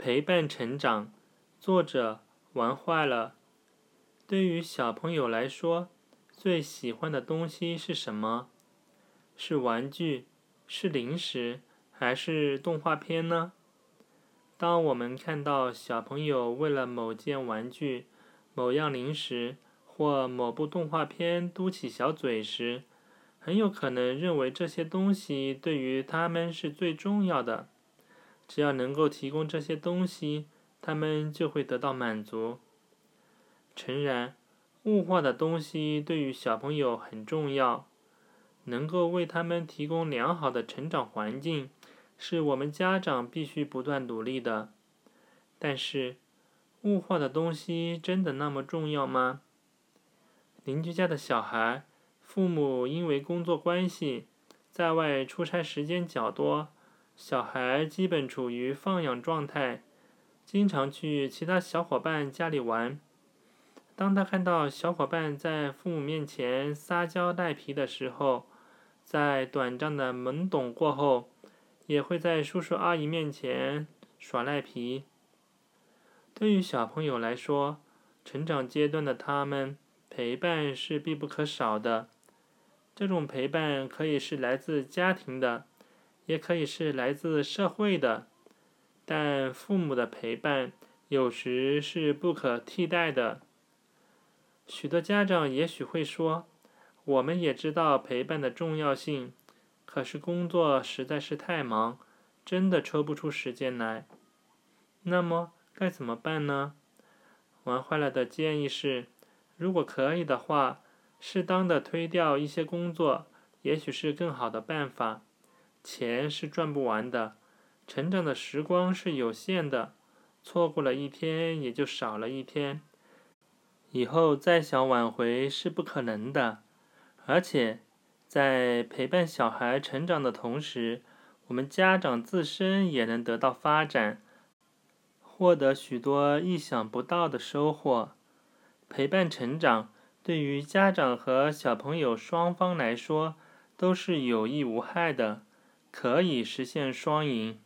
陪伴成长，作者玩坏了。对于小朋友来说，最喜欢的东西是什么？是玩具，是零食，还是动画片呢？当我们看到小朋友为了某件玩具、某样零食或某部动画片嘟起小嘴时，很有可能认为这些东西对于他们是最重要的。只要能够提供这些东西，他们就会得到满足。诚然，物化的东西对于小朋友很重要，能够为他们提供良好的成长环境，是我们家长必须不断努力的。但是，物化的东西真的那么重要吗？邻居家的小孩，父母因为工作关系，在外出差时间较多。小孩基本处于放养状态，经常去其他小伙伴家里玩。当他看到小伙伴在父母面前撒娇赖皮的时候，在短暂的懵懂过后，也会在叔叔阿姨面前耍赖皮。对于小朋友来说，成长阶段的他们陪伴是必不可少的。这种陪伴可以是来自家庭的。也可以是来自社会的，但父母的陪伴有时是不可替代的。许多家长也许会说：“我们也知道陪伴的重要性，可是工作实在是太忙，真的抽不出时间来。”那么该怎么办呢？玩坏了的建议是：如果可以的话，适当的推掉一些工作，也许是更好的办法。钱是赚不完的，成长的时光是有限的，错过了一天也就少了一天，以后再想挽回是不可能的。而且，在陪伴小孩成长的同时，我们家长自身也能得到发展，获得许多意想不到的收获。陪伴成长对于家长和小朋友双方来说都是有益无害的。可以实现双赢。